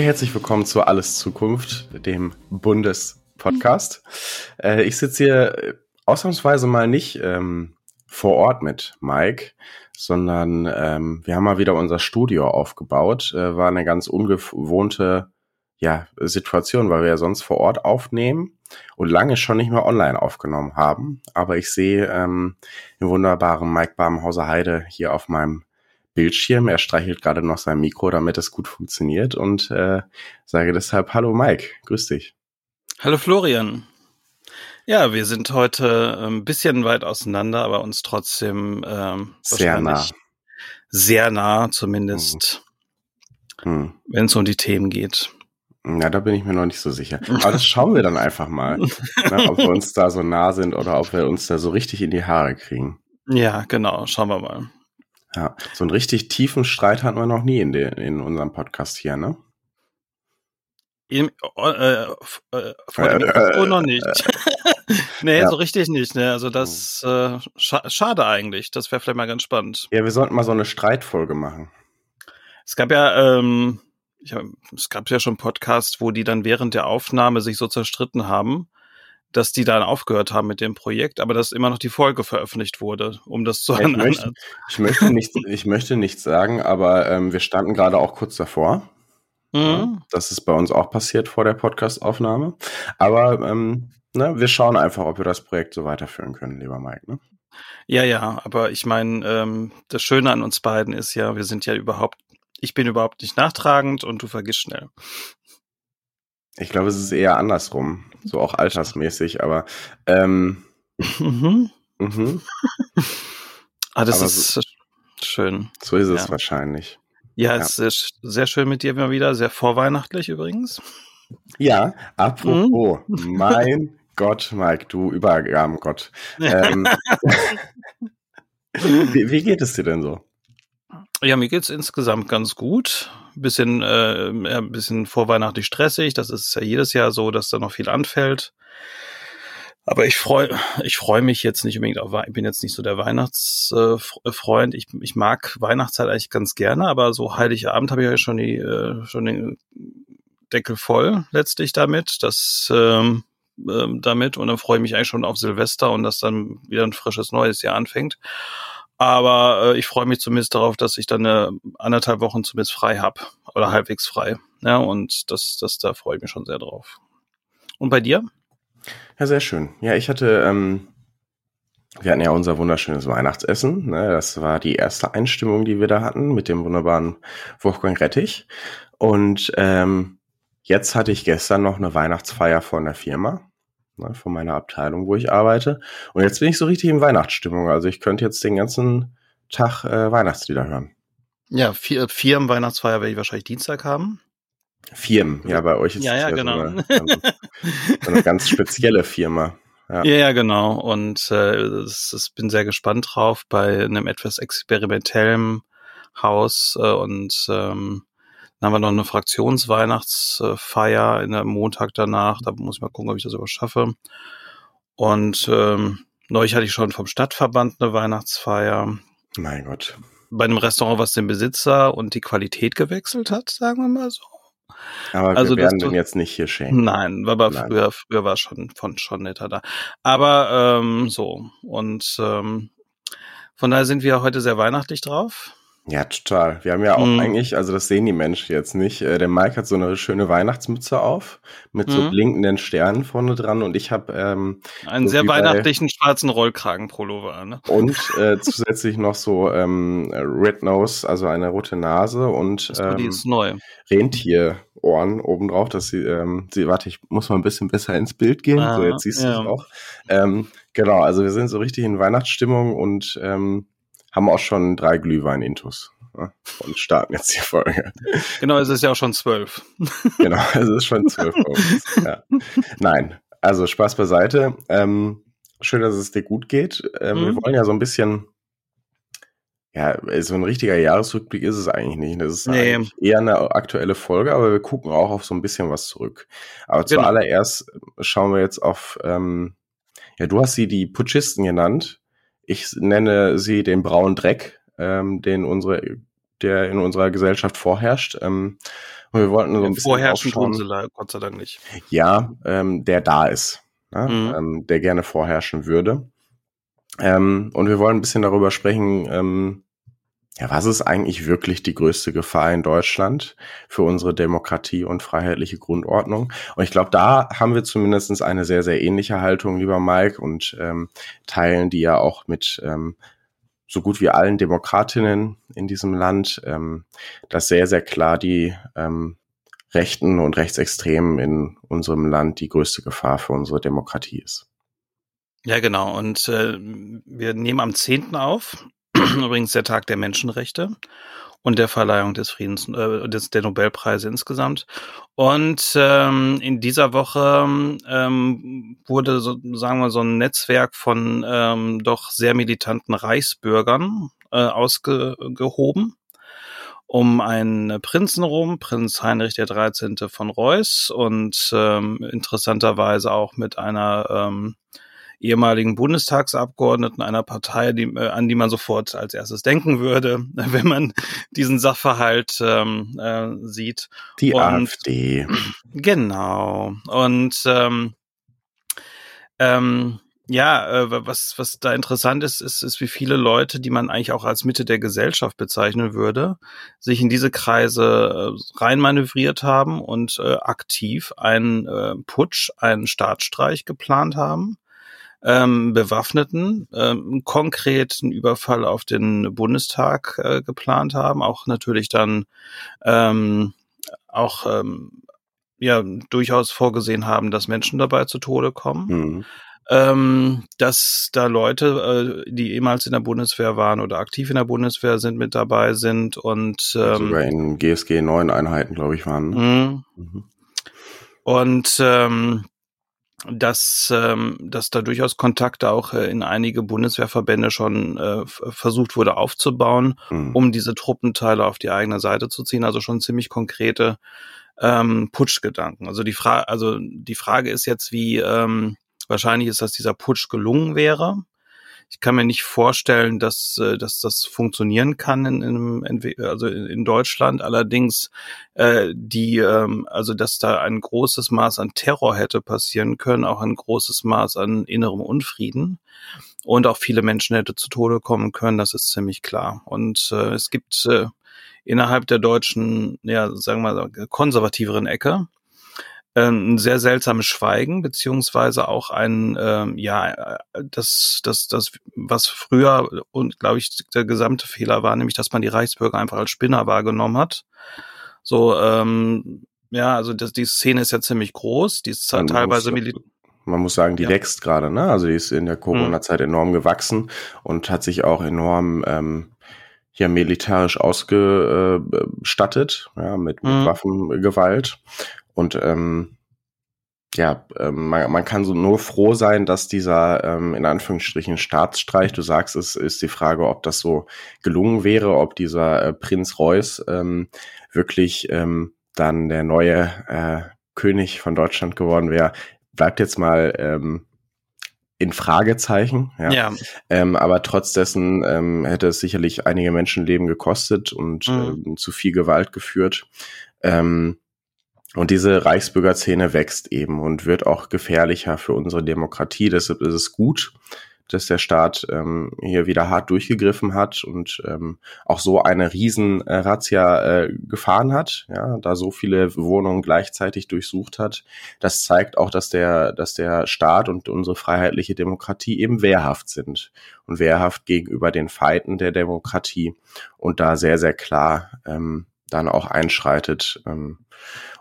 Ja, herzlich willkommen zu Alles Zukunft, dem Bundespodcast. Äh, ich sitze hier äh, ausnahmsweise mal nicht ähm, vor Ort mit Mike, sondern ähm, wir haben mal wieder unser Studio aufgebaut. Äh, war eine ganz ungewohnte ja, Situation, weil wir ja sonst vor Ort aufnehmen und lange schon nicht mehr online aufgenommen haben. Aber ich sehe ähm, den wunderbaren Mike Barmenhauser Heide hier auf meinem Bildschirm. Er streichelt gerade noch sein Mikro, damit es gut funktioniert und äh, sage deshalb Hallo Mike, grüß dich. Hallo Florian. Ja, wir sind heute ein ähm, bisschen weit auseinander, aber uns trotzdem ähm, sehr nah. Sehr nah, zumindest, hm. hm. wenn es um die Themen geht. Ja, da bin ich mir noch nicht so sicher. Aber das schauen wir dann einfach mal, ne, ob wir uns da so nah sind oder ob wir uns da so richtig in die Haare kriegen. Ja, genau, schauen wir mal. Ja, so einen richtig tiefen Streit hatten wir noch nie in, den, in unserem Podcast hier, ne? Im, äh, äh, vor dem Mikrofon noch nicht. nee, ja. so richtig nicht. Ne? Also das äh, scha schade eigentlich. Das wäre vielleicht mal ganz spannend. Ja, wir sollten mal so eine Streitfolge machen. Es gab ja, ähm, ich hab, es gab ja schon Podcasts, wo die dann während der Aufnahme sich so zerstritten haben dass die dann aufgehört haben mit dem Projekt, aber dass immer noch die Folge veröffentlicht wurde, um das zu ich, möchte, ich möchte nicht, ich möchte nichts sagen, aber ähm, wir standen gerade auch kurz davor. Mhm. Das ist bei uns auch passiert vor der Podcastaufnahme. Aber ähm, ne, wir schauen einfach, ob wir das Projekt so weiterführen können, lieber Mike. Ne? Ja, ja, aber ich meine, ähm, das Schöne an uns beiden ist ja, wir sind ja überhaupt, ich bin überhaupt nicht nachtragend und du vergisst schnell. Ich glaube, es ist eher andersrum, so auch altersmäßig, aber ähm, mhm. Mhm. ah, das aber ist so, schön. So ist es ja. wahrscheinlich. Ja, ja, es ist sehr schön mit dir immer wieder, sehr vorweihnachtlich übrigens. Ja, apropos, mhm. mein Gott, Mike, du Übergabengott. Ähm, wie, wie geht es dir denn so? Ja, mir geht's insgesamt ganz gut. Bisschen, äh, ein bisschen vorweihnachtlich stressig. Das ist ja jedes Jahr so, dass da noch viel anfällt. Aber ich freue ich freu mich jetzt nicht unbedingt auf, ich bin jetzt nicht so der Weihnachtsfreund. Ich, ich mag Weihnachtszeit eigentlich ganz gerne, aber so Heiligabend habe ich ja schon die, äh, schon den Deckel voll letztlich damit. Das, ähm, ähm, damit und dann freue ich mich eigentlich schon auf Silvester und dass dann wieder ein frisches neues Jahr anfängt. Aber äh, ich freue mich zumindest darauf, dass ich dann eine anderthalb Wochen zumindest frei habe oder halbwegs frei. Ja, und das, das, da freue ich mich schon sehr drauf. Und bei dir? Ja, sehr schön. Ja, ich hatte, ähm, wir hatten ja unser wunderschönes Weihnachtsessen. Ne? Das war die erste Einstimmung, die wir da hatten mit dem wunderbaren Wolfgang Rettich. Und ähm, jetzt hatte ich gestern noch eine Weihnachtsfeier von der Firma ne, von meiner Abteilung, wo ich arbeite. Und jetzt bin ich so richtig in Weihnachtsstimmung. Also ich könnte jetzt den ganzen Tag äh, Weihnachtslieder hören. Ja, vier, vier im Weihnachtsfeier werde ich wahrscheinlich Dienstag haben. Firmen, ja, bei euch ist ja, ja, ja genau. so, eine, so eine ganz spezielle Firma. Ja. ja, ja, genau. Und äh, das, das bin sehr gespannt drauf bei einem etwas experimentellen Haus äh, und ähm, dann haben wir noch eine Fraktionsweihnachtsfeier in der Montag danach. Da muss ich mal gucken, ob ich das überhaupt schaffe. Und ähm, neulich hatte ich schon vom Stadtverband eine Weihnachtsfeier. Mein Gott. Bei einem Restaurant, was den Besitzer und die Qualität gewechselt hat, sagen wir mal so. Aber also wir werden den jetzt nicht hier schenken. Nein, aber Nein. früher, früher war schon von schon netter da. Aber ähm, so und ähm, von daher sind wir heute sehr weihnachtlich drauf. Ja, total. Wir haben ja auch mhm. eigentlich, also das sehen die Menschen jetzt nicht. Äh, der Mike hat so eine schöne Weihnachtsmütze auf mit mhm. so blinkenden Sternen vorne dran und ich habe ähm, einen so sehr weihnachtlichen schwarzen Rollkragenpullover. Ne? Und äh, zusätzlich noch so ähm, Red Nose, also eine rote Nase und ähm, die ist neu. Rentierohren obendrauf, dass sie, ähm, sie, warte, ich muss mal ein bisschen besser ins Bild gehen. Ah, so, jetzt siehst du ja. auch. Ähm, genau, also wir sind so richtig in Weihnachtsstimmung und ähm, haben auch schon drei Glühwein-Intus ja, und starten jetzt die Folge. Genau, es ist ja auch schon zwölf. genau, es ist schon zwölf. ja. Nein, also Spaß beiseite. Ähm, schön, dass es dir gut geht. Ähm, mhm. Wir wollen ja so ein bisschen, ja, so ein richtiger Jahresrückblick ist es eigentlich nicht. Das ist nee. eher eine aktuelle Folge, aber wir gucken auch auf so ein bisschen was zurück. Aber genau. zuallererst schauen wir jetzt auf, ähm, ja, du hast sie die Putschisten genannt. Ich nenne sie den braunen Dreck, ähm, den unsere, der in unserer Gesellschaft vorherrscht. Ähm, Und wir wollten so ein bisschen Vorherrschen tun sie Gott sei Dank nicht. Ja, ähm, der da ist, ne? mhm. ähm, der gerne vorherrschen würde. Ähm, und wir wollen ein bisschen darüber sprechen, ähm, ja, was ist eigentlich wirklich die größte Gefahr in Deutschland für unsere Demokratie und freiheitliche Grundordnung? Und ich glaube, da haben wir zumindest eine sehr, sehr ähnliche Haltung, lieber Mike, und ähm, teilen die ja auch mit ähm, so gut wie allen Demokratinnen in diesem Land, ähm, dass sehr, sehr klar die ähm, Rechten und Rechtsextremen in unserem Land die größte Gefahr für unsere Demokratie ist. Ja, genau. Und äh, wir nehmen am 10. auf, übrigens der Tag der Menschenrechte und der Verleihung des Friedens, äh, des, der Nobelpreise insgesamt. Und ähm, in dieser Woche ähm, wurde, so, sagen wir, so ein Netzwerk von ähm, doch sehr militanten Reichsbürgern äh, ausgehoben um einen Prinzen rum, Prinz Heinrich der 13. von Reuß und ähm, interessanterweise auch mit einer ähm, ehemaligen Bundestagsabgeordneten einer Partei, die, äh, an die man sofort als erstes denken würde, wenn man diesen Sachverhalt ähm, äh, sieht. Die Und, AfD. Genau. Und ähm, ähm, ja, äh, was, was da interessant ist, ist, ist, wie viele Leute, die man eigentlich auch als Mitte der Gesellschaft bezeichnen würde, sich in diese Kreise äh, reinmanövriert haben und äh, aktiv einen äh, Putsch, einen Staatsstreich geplant haben ähm, Bewaffneten ähm, konkreten Überfall auf den Bundestag äh, geplant haben, auch natürlich dann ähm, auch ähm, ja durchaus vorgesehen haben, dass Menschen dabei zu Tode kommen. Mhm. Ähm, dass da Leute, äh, die ehemals in der Bundeswehr waren oder aktiv in der Bundeswehr sind, mit dabei sind und ähm, sogar in GSG 9 Einheiten, glaube ich, waren. Mhm. Mhm. Und ähm, dass, ähm, dass da durchaus Kontakte auch äh, in einige Bundeswehrverbände schon äh, versucht wurde aufzubauen, mhm. um diese Truppenteile auf die eigene Seite zu ziehen. Also schon ziemlich konkrete ähm, Putschgedanken. Also die Frage, also die Frage ist jetzt, wie ähm, wahrscheinlich ist, dass dieser Putsch gelungen wäre. Ich kann mir nicht vorstellen, dass, äh, dass das funktionieren kann in, in, also in Deutschland. Allerdings äh, die, ähm, also dass da ein großes Maß an Terror hätte passieren können, auch ein großes Maß an innerem Unfrieden und auch viele Menschen hätte zu Tode kommen können, das ist ziemlich klar. Und äh, es gibt äh, innerhalb der deutschen, ja, sagen wir mal, konservativeren Ecke ein sehr seltsames Schweigen, beziehungsweise auch ein, ähm, ja, das, das, das, was früher und glaube ich der gesamte Fehler war, nämlich, dass man die Reichsbürger einfach als Spinner wahrgenommen hat. So, ähm, ja, also das, die Szene ist ja ziemlich groß, die ist man teilweise militär. Man muss sagen, die ja. wächst gerade, ne? Also die ist in der Corona-Zeit mhm. enorm gewachsen und hat sich auch enorm ähm, ja militärisch ausgestattet, ja, mit, mit mhm. Waffengewalt. Und ähm, ja, ähm, man, man kann so nur froh sein, dass dieser ähm, in Anführungsstrichen Staatsstreich, du sagst, es ist die Frage, ob das so gelungen wäre, ob dieser äh, Prinz Reuß ähm, wirklich ähm, dann der neue äh, König von Deutschland geworden wäre. Bleibt jetzt mal ähm, in Fragezeichen. Ja. ja. Ähm, aber trotz dessen ähm, hätte es sicherlich einige Menschenleben gekostet und mhm. ähm, zu viel Gewalt geführt. Ähm, und diese Reichsbürgerszene wächst eben und wird auch gefährlicher für unsere Demokratie. Deshalb ist es gut, dass der Staat ähm, hier wieder hart durchgegriffen hat und ähm, auch so eine riesen äh, Razzia äh, gefahren hat, ja, da so viele Wohnungen gleichzeitig durchsucht hat. Das zeigt auch, dass der, dass der Staat und unsere freiheitliche Demokratie eben wehrhaft sind und wehrhaft gegenüber den Feinden der Demokratie und da sehr, sehr klar ähm, dann auch einschreitet. Ähm,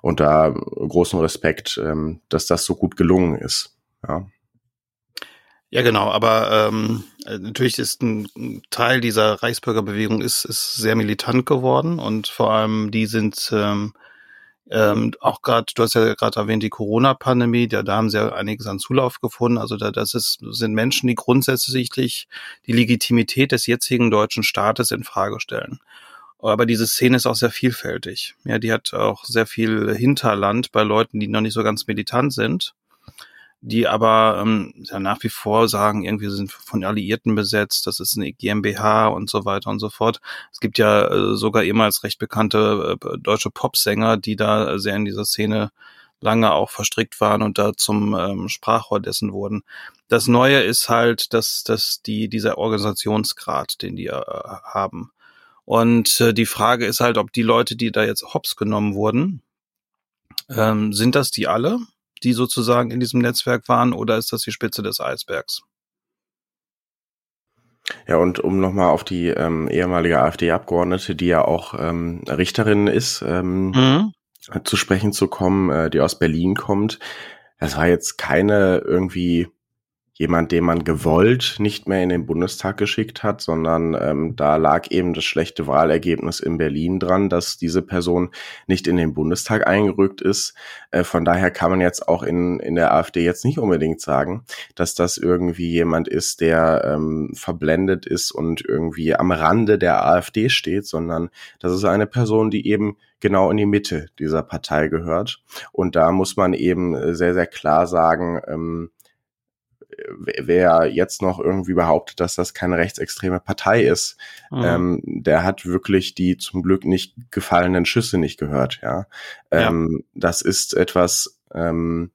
und da großen Respekt, ähm, dass das so gut gelungen ist. Ja. Ja, genau, aber ähm, natürlich ist ein Teil dieser Reichsbürgerbewegung ist, ist sehr militant geworden und vor allem die sind ähm, ähm, auch gerade, du hast ja gerade erwähnt, die Corona-Pandemie, da, da haben sie ja einiges an Zulauf gefunden. Also da, das ist, sind Menschen, die grundsätzlich die Legitimität des jetzigen deutschen Staates in Frage stellen. Aber diese Szene ist auch sehr vielfältig. Ja, die hat auch sehr viel Hinterland bei Leuten, die noch nicht so ganz militant sind. die aber ähm, ja nach wie vor sagen, irgendwie sind von Alliierten besetzt, das ist eine GmbH und so weiter und so fort. Es gibt ja äh, sogar ehemals recht bekannte äh, deutsche Popsänger, die da sehr in dieser Szene lange auch verstrickt waren und da zum ähm, Sprachrohr dessen wurden. Das Neue ist halt, dass, dass die, dieser Organisationsgrad, den die äh, haben. Und äh, die Frage ist halt, ob die Leute, die da jetzt hops genommen wurden, ähm, sind das die alle, die sozusagen in diesem Netzwerk waren, oder ist das die Spitze des Eisbergs? Ja, und um nochmal auf die ähm, ehemalige AfD-Abgeordnete, die ja auch ähm, Richterin ist, ähm, mhm zu sprechen zu kommen, äh, die aus Berlin kommt. Das war jetzt keine irgendwie jemand, den man gewollt nicht mehr in den Bundestag geschickt hat, sondern ähm, da lag eben das schlechte Wahlergebnis in Berlin dran, dass diese Person nicht in den Bundestag eingerückt ist. Äh, von daher kann man jetzt auch in, in der AfD jetzt nicht unbedingt sagen, dass das irgendwie jemand ist, der ähm, verblendet ist und irgendwie am Rande der AfD steht, sondern das ist eine Person, die eben genau in die Mitte dieser Partei gehört. Und da muss man eben sehr, sehr klar sagen, ähm, wer jetzt noch irgendwie behauptet, dass das keine rechtsextreme Partei ist, mhm. ähm, der hat wirklich die zum Glück nicht gefallenen Schüsse nicht gehört. Ja, ähm, ja. das ist etwas, ähm,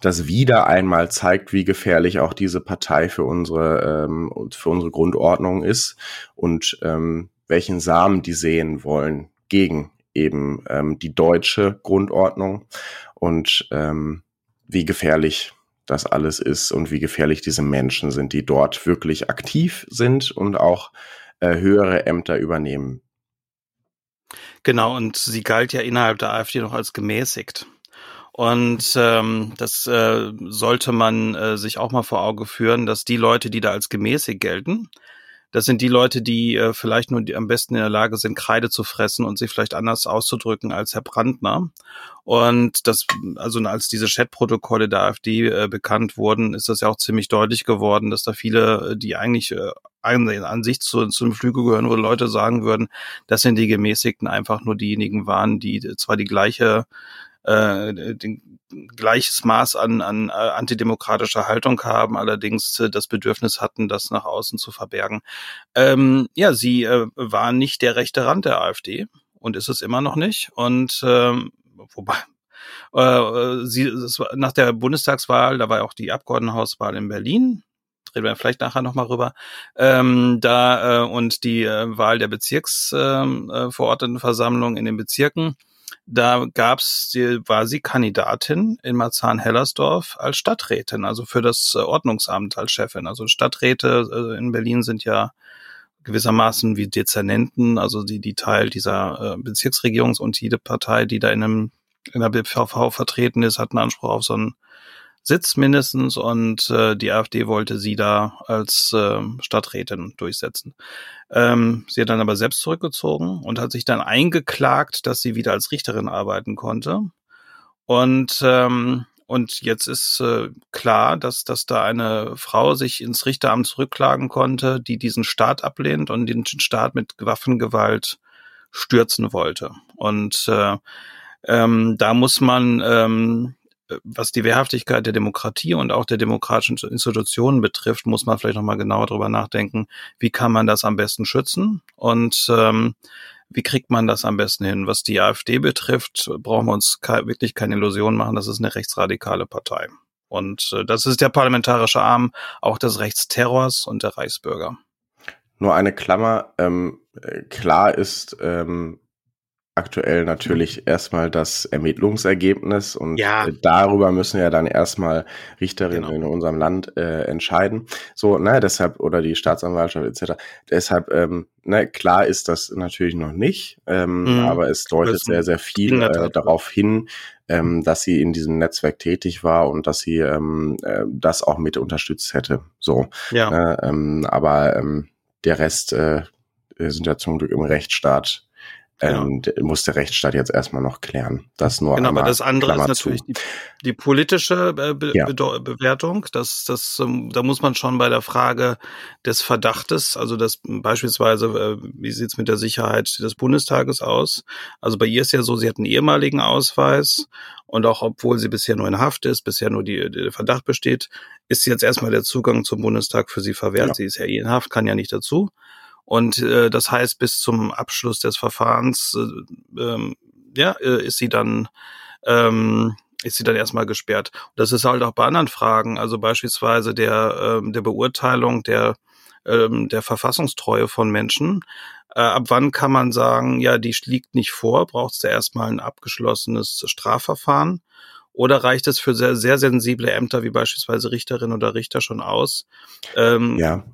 das wieder einmal zeigt, wie gefährlich auch diese Partei für unsere ähm, für unsere Grundordnung ist und ähm, welchen Samen die sehen wollen gegen eben ähm, die deutsche Grundordnung und ähm, wie gefährlich das alles ist und wie gefährlich diese Menschen sind, die dort wirklich aktiv sind und auch äh, höhere Ämter übernehmen. Genau, und sie galt ja innerhalb der AfD noch als gemäßigt. Und ähm, das äh, sollte man äh, sich auch mal vor Auge führen, dass die Leute, die da als gemäßigt gelten, das sind die Leute, die äh, vielleicht nur die am besten in der Lage sind, Kreide zu fressen und sich vielleicht anders auszudrücken als Herr Brandner. Und das, also als diese Chatprotokolle der AfD äh, bekannt wurden, ist das ja auch ziemlich deutlich geworden, dass da viele, äh, die eigentlich äh, an, an sich zu, zu einem Flügel gehören, wo Leute sagen würden, das sind die Gemäßigten einfach nur diejenigen waren, die zwar die gleiche äh, den, gleiches Maß an, an äh, antidemokratischer Haltung haben, allerdings äh, das Bedürfnis hatten, das nach außen zu verbergen. Ähm, ja, sie äh, war nicht der rechte Rand der AfD und ist es immer noch nicht. Und ähm, wobei äh, sie es war, nach der Bundestagswahl, da war auch die Abgeordnetenhauswahl in Berlin, reden wir vielleicht nachher nochmal rüber, ähm, da äh, und die äh, Wahl der Bezirksverordnetenversammlung ähm, äh, in den Bezirken da gab's, die, war sie Kandidatin in Marzahn-Hellersdorf als Stadträtin, also für das äh, Ordnungsamt als Chefin. Also Stadträte äh, in Berlin sind ja gewissermaßen wie Dezernenten, also die, die Teil dieser äh, Bezirksregierung und jede Partei, die da in einem in der BVV vertreten ist, hat einen Anspruch auf so einen Sitz mindestens und äh, die AfD wollte sie da als äh, Stadträtin durchsetzen. Ähm, sie hat dann aber selbst zurückgezogen und hat sich dann eingeklagt, dass sie wieder als Richterin arbeiten konnte. Und ähm, und jetzt ist äh, klar, dass, dass da eine Frau sich ins Richteramt zurückklagen konnte, die diesen Staat ablehnt und den Staat mit Waffengewalt stürzen wollte. Und äh, ähm, da muss man ähm, was die Wehrhaftigkeit der Demokratie und auch der demokratischen Institutionen betrifft, muss man vielleicht nochmal genauer drüber nachdenken, wie kann man das am besten schützen und ähm, wie kriegt man das am besten hin? Was die AfD betrifft, brauchen wir uns wirklich keine Illusionen machen, das ist eine rechtsradikale Partei. Und äh, das ist der parlamentarische Arm auch des Rechtsterrors und der Reichsbürger. Nur eine Klammer, ähm, äh, klar ist, ähm, aktuell natürlich erstmal das Ermittlungsergebnis und ja. darüber müssen ja dann erstmal Richterinnen genau. in unserem Land äh, entscheiden. So, ne, deshalb, oder die Staatsanwaltschaft etc. Deshalb, ähm, ne, klar ist das natürlich noch nicht, ähm, mhm. aber es deutet sehr, sehr viel äh, darauf hin, ähm, dass sie in diesem Netzwerk tätig war und dass sie ähm, äh, das auch mit unterstützt hätte. So. Ja. Ne, ähm, aber ähm, der Rest äh, sind ja zum Glück im Rechtsstaat ähm, ja. muss der Rechtsstaat jetzt erstmal noch klären. Das nur genau, aber das andere Klammer ist natürlich die, die, politische äh, Be ja. Be Bewertung. Das, das, ähm, da muss man schon bei der Frage des Verdachtes, also das beispielsweise, äh, wie sieht's mit der Sicherheit des Bundestages aus? Also bei ihr ist ja so, sie hat einen ehemaligen Ausweis und auch obwohl sie bisher nur in Haft ist, bisher nur die, der Verdacht besteht, ist jetzt erstmal der Zugang zum Bundestag für sie verwehrt. Ja. Sie ist ja eh in Haft, kann ja nicht dazu. Und äh, das heißt, bis zum Abschluss des Verfahrens, äh, ähm, ja, äh, ist sie dann ähm, ist sie dann erstmal gesperrt. Das ist halt auch bei anderen Fragen, also beispielsweise der ähm, der Beurteilung der ähm, der Verfassungstreue von Menschen. Äh, ab wann kann man sagen, ja, die liegt nicht vor, braucht es da erstmal ein abgeschlossenes Strafverfahren? Oder reicht es für sehr, sehr sensible Ämter wie beispielsweise Richterin oder Richter schon aus? Ähm, ja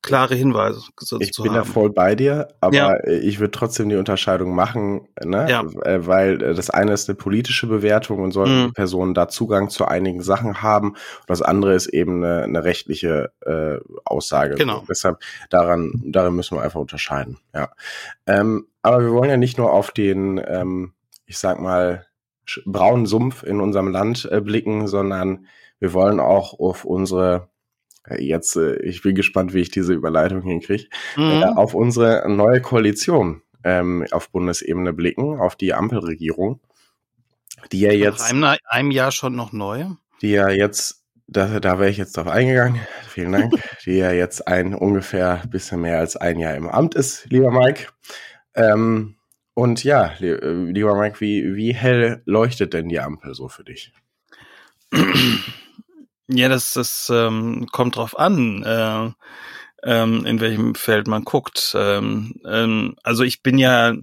klare Hinweise ich bin haben. da voll bei dir, aber ja. ich würde trotzdem die Unterscheidung machen, ne? Ja. Äh, weil äh, das eine ist eine politische Bewertung und sollten mhm. Personen da Zugang zu einigen Sachen haben. Und das andere ist eben eine, eine rechtliche äh, Aussage. Genau. Und deshalb daran, daran müssen wir einfach unterscheiden. Ja. Ähm, aber wir wollen ja nicht nur auf den, ähm, ich sag mal, braunen Sumpf in unserem Land äh, blicken, sondern wir wollen auch auf unsere jetzt, äh, ich bin gespannt, wie ich diese Überleitung hinkriege, mhm. äh, auf unsere neue Koalition ähm, auf Bundesebene blicken, auf die Ampelregierung, die ja jetzt. Nach einem, einem Jahr schon noch neu. Die ja jetzt, da, da wäre ich jetzt drauf eingegangen, vielen Dank, die ja jetzt ein ungefähr bisschen mehr als ein Jahr im Amt ist, lieber Mike. Ähm, und ja, äh, lieber Mike, wie, wie hell leuchtet denn die Ampel so für dich? Ja, das, das ähm, kommt drauf an, äh, ähm, in welchem Feld man guckt. Ähm, ähm, also ich bin ja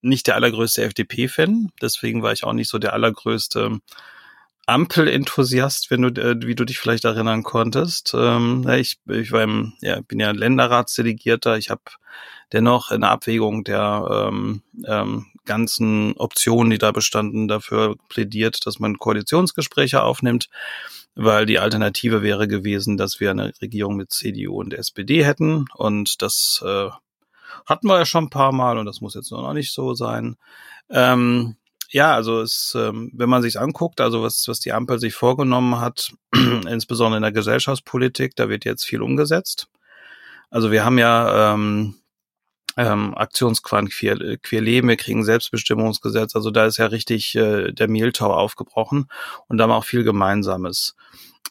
nicht der allergrößte FDP-Fan, deswegen war ich auch nicht so der allergrößte Ampel-Enthusiast, wenn du, äh, wie du dich vielleicht erinnern konntest. Ähm, ich, ich war im, ja, bin ja Länderratsdelegierter. Ich habe dennoch in der Abwägung der ähm, ähm, ganzen Optionen, die da bestanden, dafür plädiert, dass man Koalitionsgespräche aufnimmt weil die Alternative wäre gewesen, dass wir eine Regierung mit CDU und SPD hätten und das äh, hatten wir ja schon ein paar Mal und das muss jetzt noch nicht so sein. Ähm, ja, also es, ähm, wenn man sich anguckt, also was, was die Ampel sich vorgenommen hat, insbesondere in der Gesellschaftspolitik, da wird jetzt viel umgesetzt. Also wir haben ja ähm, ähm, Aktionsquant queer, queer Leben, wir kriegen Selbstbestimmungsgesetz, also da ist ja richtig äh, der Mehltau aufgebrochen und da haben wir auch viel Gemeinsames.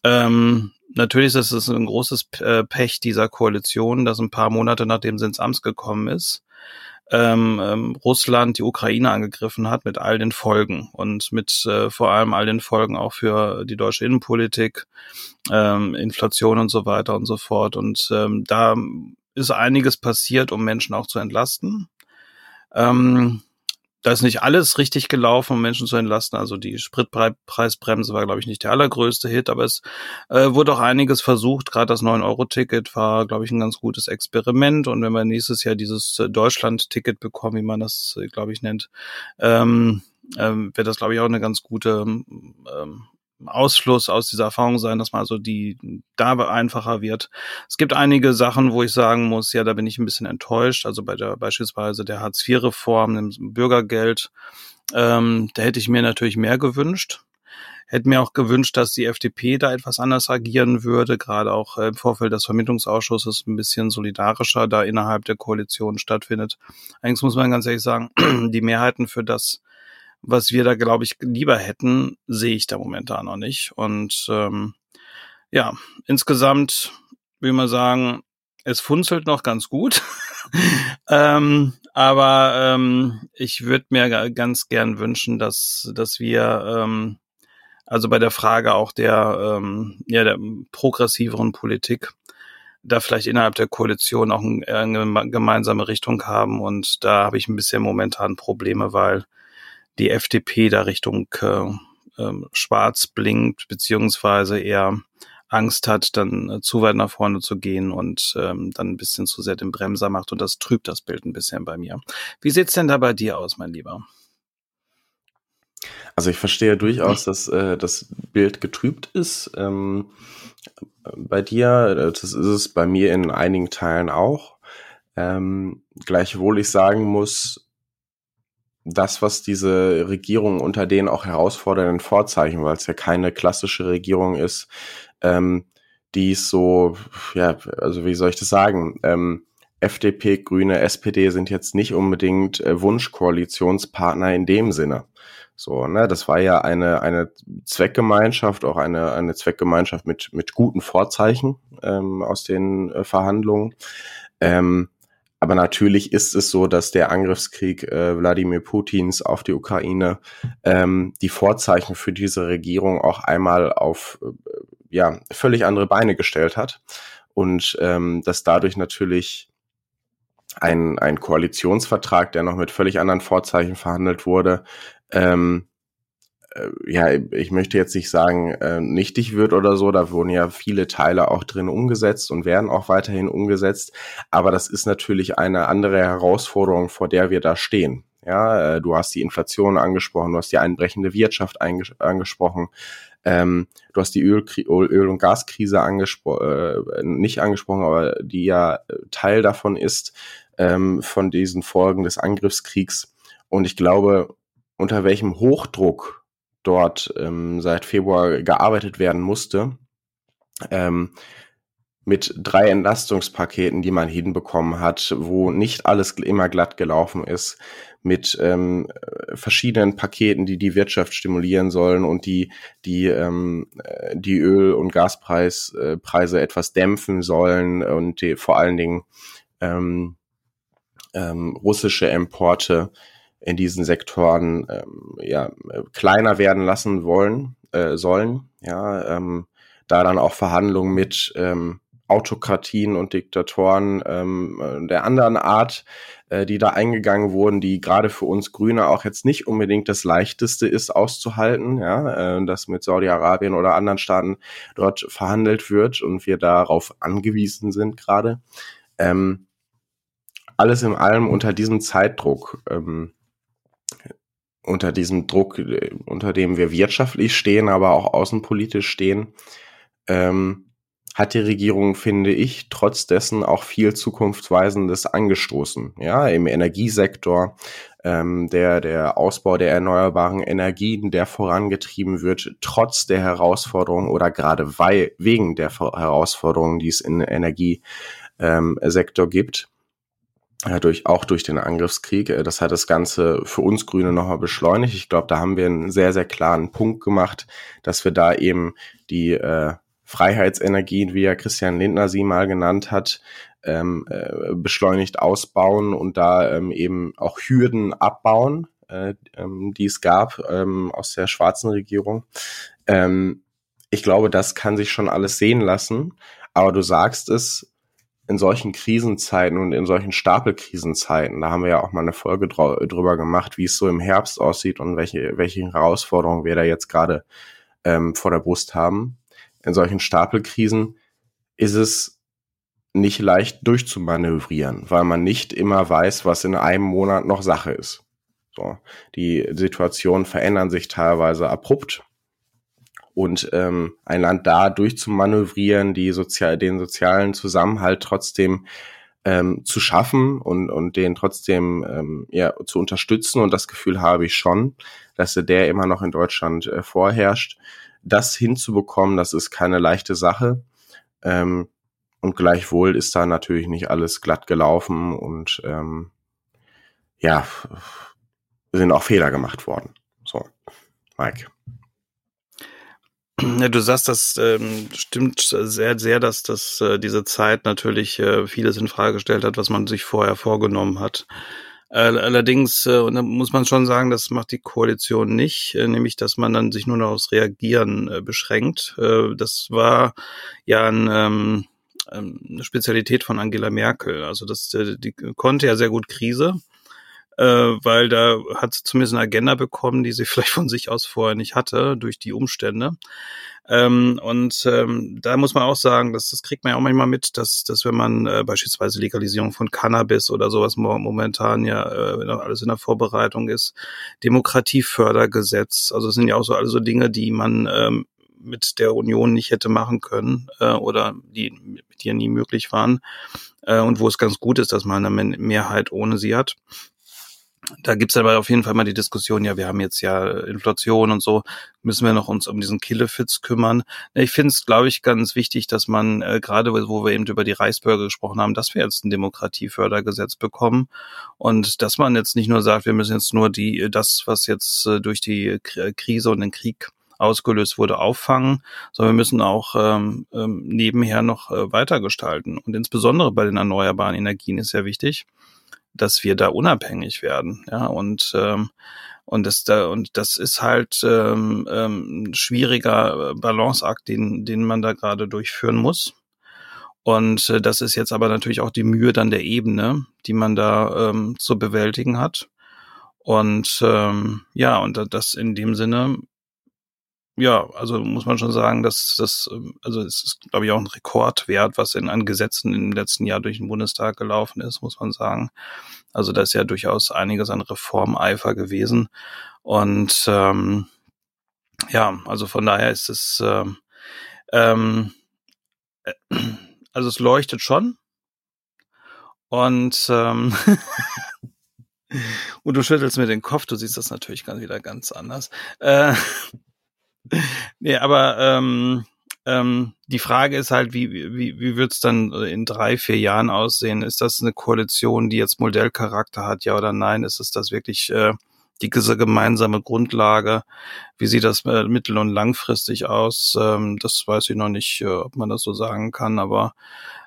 Ähm, natürlich ist es ein großes äh, Pech dieser Koalition, dass ein paar Monate nachdem sie ins Amt gekommen ist, ähm, ähm, Russland die Ukraine angegriffen hat mit all den Folgen und mit äh, vor allem all den Folgen auch für die deutsche Innenpolitik, ähm, Inflation und so weiter und so fort. Und ähm, da ist einiges passiert, um Menschen auch zu entlasten. Ähm, da ist nicht alles richtig gelaufen, um Menschen zu entlasten. Also die Spritpreisbremse war, glaube ich, nicht der allergrößte Hit, aber es äh, wurde auch einiges versucht. Gerade das 9-Euro-Ticket war, glaube ich, ein ganz gutes Experiment. Und wenn wir nächstes Jahr dieses äh, Deutschland-Ticket bekommen, wie man das, äh, glaube ich, nennt, ähm, ähm, wird das, glaube ich, auch eine ganz gute ähm, Ausfluss aus dieser Erfahrung sein, dass man also die da einfacher wird. Es gibt einige Sachen, wo ich sagen muss, ja, da bin ich ein bisschen enttäuscht. Also bei der beispielsweise der Hartz-IV-Reform, dem Bürgergeld, ähm, da hätte ich mir natürlich mehr gewünscht. Hätte mir auch gewünscht, dass die FDP da etwas anders agieren würde, gerade auch im Vorfeld des Vermittlungsausschusses ein bisschen solidarischer da innerhalb der Koalition stattfindet. Eigentlich muss man ganz ehrlich sagen, die Mehrheiten für das was wir da, glaube ich, lieber hätten, sehe ich da momentan noch nicht. Und ähm, ja, insgesamt will man sagen, es funzelt noch ganz gut. ähm, aber ähm, ich würde mir ganz gern wünschen, dass, dass wir ähm, also bei der Frage auch der, ähm, ja, der progressiveren Politik da vielleicht innerhalb der Koalition auch eine gemeinsame Richtung haben. Und da habe ich ein bisschen momentan Probleme, weil die FDP da Richtung äh, äh, schwarz blinkt, beziehungsweise eher Angst hat, dann äh, zu weit nach vorne zu gehen und ähm, dann ein bisschen zu sehr den Bremser macht und das trübt das Bild ein bisschen bei mir. Wie sieht's denn da bei dir aus, mein Lieber? Also ich verstehe durchaus, dass äh, das Bild getrübt ist. Ähm, bei dir, das ist es bei mir in einigen Teilen auch. Ähm, gleichwohl ich sagen muss, das, was diese Regierung unter den auch herausfordernden Vorzeichen, weil es ja keine klassische Regierung ist, ähm, die ist so, ja, also wie soll ich das sagen? Ähm, FDP, Grüne, SPD sind jetzt nicht unbedingt äh, Wunschkoalitionspartner in dem Sinne. So, ne, das war ja eine, eine Zweckgemeinschaft, auch eine, eine Zweckgemeinschaft mit, mit guten Vorzeichen ähm, aus den äh, Verhandlungen. Ähm, aber natürlich ist es so, dass der Angriffskrieg äh, Wladimir Putins auf die Ukraine ähm, die Vorzeichen für diese Regierung auch einmal auf äh, ja völlig andere Beine gestellt hat. Und ähm, dass dadurch natürlich ein, ein Koalitionsvertrag, der noch mit völlig anderen Vorzeichen verhandelt wurde, ähm, äh, ja, ich möchte jetzt nicht sagen, äh, nichtig wird oder so. Da wurden ja viele Teile auch drin umgesetzt und werden auch weiterhin umgesetzt. Aber das ist natürlich eine andere Herausforderung, vor der wir da stehen. Ja, äh, du hast die Inflation angesprochen, du hast die einbrechende Wirtschaft anges angesprochen. Ähm, du hast die Öl, Öl und Gaskrise angesprochen, äh, nicht angesprochen, aber die ja äh, Teil davon ist, ähm, von diesen Folgen des Angriffskriegs. Und ich glaube, unter welchem Hochdruck dort ähm, seit Februar gearbeitet werden musste, ähm, mit drei Entlastungspaketen, die man hinbekommen hat, wo nicht alles immer glatt gelaufen ist, mit ähm, verschiedenen Paketen, die die Wirtschaft stimulieren sollen und die die ähm, die Öl- und Gaspreise äh, etwas dämpfen sollen und die, vor allen Dingen ähm, ähm, russische Importe in diesen Sektoren ähm, ja, kleiner werden lassen wollen, äh, sollen. Ja, ähm, da dann auch Verhandlungen mit ähm, Autokratien und Diktatoren ähm, der anderen Art, äh, die da eingegangen wurden, die gerade für uns Grüne auch jetzt nicht unbedingt das leichteste ist auszuhalten, ja, äh, dass mit Saudi-Arabien oder anderen Staaten dort verhandelt wird und wir darauf angewiesen sind gerade. Ähm, alles in allem unter diesem Zeitdruck ähm, unter diesem Druck, äh, unter dem wir wirtschaftlich stehen, aber auch außenpolitisch stehen, ähm, hat die Regierung, finde ich, trotz dessen auch viel Zukunftsweisendes angestoßen. Ja, im Energiesektor, ähm, der, der Ausbau der erneuerbaren Energien, der vorangetrieben wird, trotz der Herausforderungen oder gerade wegen der Herausforderungen, die es im Energiesektor ähm, gibt ja, durch, auch durch den Angriffskrieg. Äh, das hat das Ganze für uns Grüne nochmal beschleunigt. Ich glaube, da haben wir einen sehr, sehr klaren Punkt gemacht, dass wir da eben die äh, Freiheitsenergien, wie ja Christian Lindner sie mal genannt hat, ähm, äh, beschleunigt ausbauen und da ähm, eben auch Hürden abbauen, äh, ähm, die es gab ähm, aus der schwarzen Regierung. Ähm, ich glaube, das kann sich schon alles sehen lassen. Aber du sagst es, in solchen Krisenzeiten und in solchen Stapelkrisenzeiten, da haben wir ja auch mal eine Folge drüber gemacht, wie es so im Herbst aussieht und welche, welche Herausforderungen wir da jetzt gerade ähm, vor der Brust haben. In solchen Stapelkrisen ist es nicht leicht durchzumanövrieren, weil man nicht immer weiß, was in einem Monat noch Sache ist. So, die Situationen verändern sich teilweise abrupt und ähm, ein Land da durchzumanövrieren, die sozial, den sozialen Zusammenhalt trotzdem ähm, zu schaffen und, und den trotzdem ähm, ja, zu unterstützen. Und das Gefühl habe ich schon, dass der immer noch in Deutschland äh, vorherrscht. Das hinzubekommen, das ist keine leichte Sache. Ähm, und gleichwohl ist da natürlich nicht alles glatt gelaufen und ähm, ja, sind auch Fehler gemacht worden. So, Mike. Ja, du sagst, das ähm, stimmt sehr, sehr, dass das äh, diese Zeit natürlich äh, vieles in Frage gestellt hat, was man sich vorher vorgenommen hat. Äh, allerdings, äh, und da muss man schon sagen, das macht die Koalition nicht, äh, nämlich, dass man dann sich nur noch aufs Reagieren äh, beschränkt. Äh, das war ja ein, ähm, ähm eine Spezialität von Angela Merkel. Also das, äh, die konnte ja sehr gut Krise äh, weil da hat sie zumindest eine Agenda bekommen, die sie vielleicht von sich aus vorher nicht hatte, durch die Umstände. Ähm, und ähm, da muss man auch sagen, dass das kriegt man ja auch manchmal mit, dass, dass wenn man äh, beispielsweise Legalisierung von Cannabis oder sowas momentan ja äh, alles in der Vorbereitung ist, Demokratiefördergesetz, also es sind ja auch so alle so Dinge, die man ähm, mit der Union nicht hätte machen können äh, oder die mit ihr nie möglich waren äh, und wo es ganz gut ist, dass man eine Mehrheit ohne sie hat. Da gibt's aber auf jeden Fall mal die Diskussion, ja, wir haben jetzt ja Inflation und so, müssen wir noch uns um diesen Killefits kümmern. Ich finde es, glaube ich, ganz wichtig, dass man äh, gerade, wo wir eben über die Reichsbürger gesprochen haben, dass wir jetzt ein Demokratiefördergesetz bekommen und dass man jetzt nicht nur sagt, wir müssen jetzt nur die das, was jetzt äh, durch die Krise und den Krieg ausgelöst wurde, auffangen, sondern wir müssen auch ähm, ähm, nebenher noch äh, weitergestalten. Und insbesondere bei den erneuerbaren Energien ist ja wichtig, dass wir da unabhängig werden. Ja, und ähm, und das da und das ist halt ähm, ähm, schwieriger Balanceakt, den den man da gerade durchführen muss. Und äh, das ist jetzt aber natürlich auch die Mühe dann der Ebene, die man da ähm, zu bewältigen hat. Und ähm, ja, und das in dem Sinne ja, also muss man schon sagen, dass das, ähm, also es ist, glaube ich, auch ein Rekordwert, was in an Gesetzen im letzten Jahr durch den Bundestag gelaufen ist, muss man sagen. Also da ist ja durchaus einiges an Reformeifer gewesen. Und ähm, ja, also von daher ist es ähm, ähm, äh, also es leuchtet schon. Und ähm, und du schüttelst mir den Kopf, du siehst das natürlich ganz wieder ganz anders. Äh, nee, aber ähm, ähm, die Frage ist halt, wie, wie, wie wird es dann in drei, vier Jahren aussehen? Ist das eine Koalition, die jetzt Modellcharakter hat, ja oder nein? Ist es das wirklich äh, die, diese gemeinsame Grundlage? Wie sieht das äh, mittel- und langfristig aus? Ähm, das weiß ich noch nicht, äh, ob man das so sagen kann, aber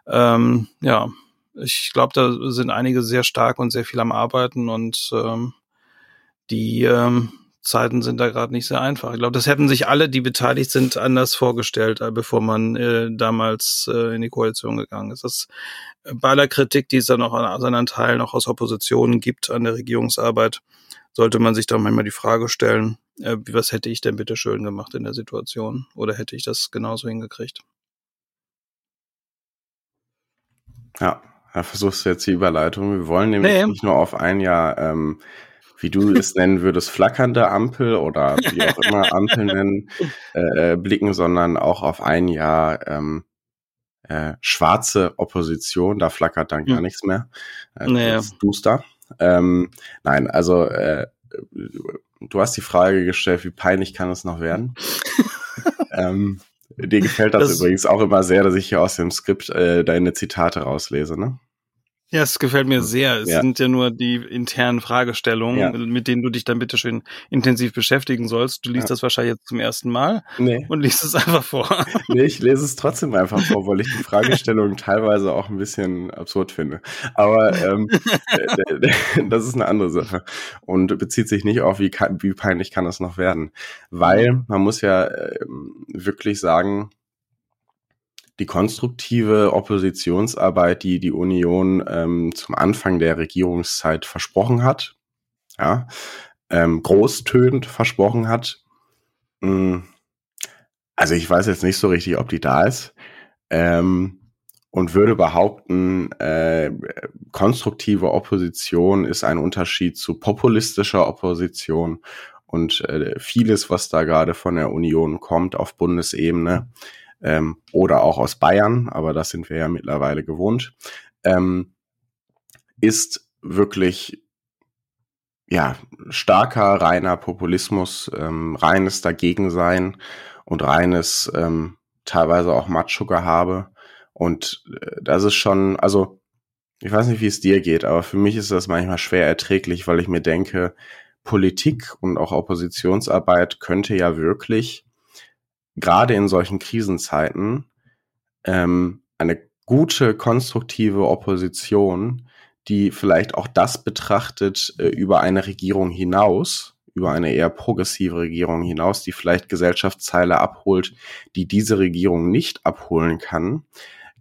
ähm, ja, ich glaube, da sind einige sehr stark und sehr viel am Arbeiten und ähm, die ähm, Zeiten sind da gerade nicht sehr einfach. Ich glaube, das hätten sich alle, die beteiligt sind, anders vorgestellt, äh, bevor man äh, damals äh, in die Koalition gegangen ist. Das äh, bei aller Kritik, die es dann auch an anderen Teilen auch aus Oppositionen gibt an der Regierungsarbeit, sollte man sich doch manchmal die Frage stellen, äh, was hätte ich denn bitte schön gemacht in der Situation? Oder hätte ich das genauso hingekriegt? Ja, da versuchst du jetzt die Überleitung. Wir wollen nämlich nee. nicht nur auf ein Jahr ähm, wie du es nennen würdest, flackernde Ampel oder wie auch immer Ampel nennen, äh, äh, blicken, sondern auch auf ein Jahr ähm, äh, schwarze Opposition. Da flackert dann gar hm. nichts mehr. Äh, naja. Das duster. Ähm, nein, also äh, du hast die Frage gestellt, wie peinlich kann es noch werden? ähm, dir gefällt das, das, übrigens auch immer sehr, dass ich hier aus dem Skript äh, deine Zitate rauslese, ne? Ja, es gefällt mir sehr. Es ja. sind ja nur die internen Fragestellungen, ja. mit denen du dich dann bitte schön intensiv beschäftigen sollst. Du liest ja. das wahrscheinlich jetzt zum ersten Mal nee. und liest es einfach vor. Nee, ich lese es trotzdem einfach vor, weil ich die Fragestellungen teilweise auch ein bisschen absurd finde. Aber ähm, das ist eine andere Sache und bezieht sich nicht auf, wie, wie peinlich kann es noch werden. Weil man muss ja äh, wirklich sagen, die konstruktive Oppositionsarbeit, die die Union ähm, zum Anfang der Regierungszeit versprochen hat, ja, ähm, großtönend versprochen hat. Hm, also ich weiß jetzt nicht so richtig, ob die da ist. Ähm, und würde behaupten, äh, konstruktive Opposition ist ein Unterschied zu populistischer Opposition. Und äh, vieles, was da gerade von der Union kommt auf Bundesebene, ähm, oder auch aus Bayern, aber das sind wir ja mittlerweile gewohnt, ähm, ist wirklich ja starker reiner Populismus, ähm, reines Dagegensein und reines ähm, teilweise auch Macho-Gehabe. Und äh, das ist schon, also ich weiß nicht, wie es dir geht, aber für mich ist das manchmal schwer erträglich, weil ich mir denke, Politik und auch Oppositionsarbeit könnte ja wirklich gerade in solchen Krisenzeiten ähm, eine gute, konstruktive Opposition, die vielleicht auch das betrachtet äh, über eine Regierung hinaus, über eine eher progressive Regierung hinaus, die vielleicht Gesellschaftsteile abholt, die diese Regierung nicht abholen kann,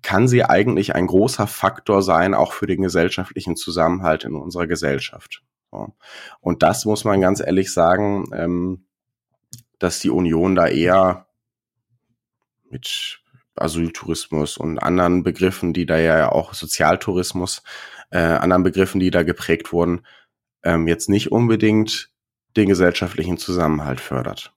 kann sie eigentlich ein großer Faktor sein, auch für den gesellschaftlichen Zusammenhalt in unserer Gesellschaft. So. Und das muss man ganz ehrlich sagen, ähm, dass die Union da eher mit Asyltourismus und anderen Begriffen, die da ja auch Sozialtourismus, äh, anderen Begriffen, die da geprägt wurden, ähm, jetzt nicht unbedingt den gesellschaftlichen Zusammenhalt fördert.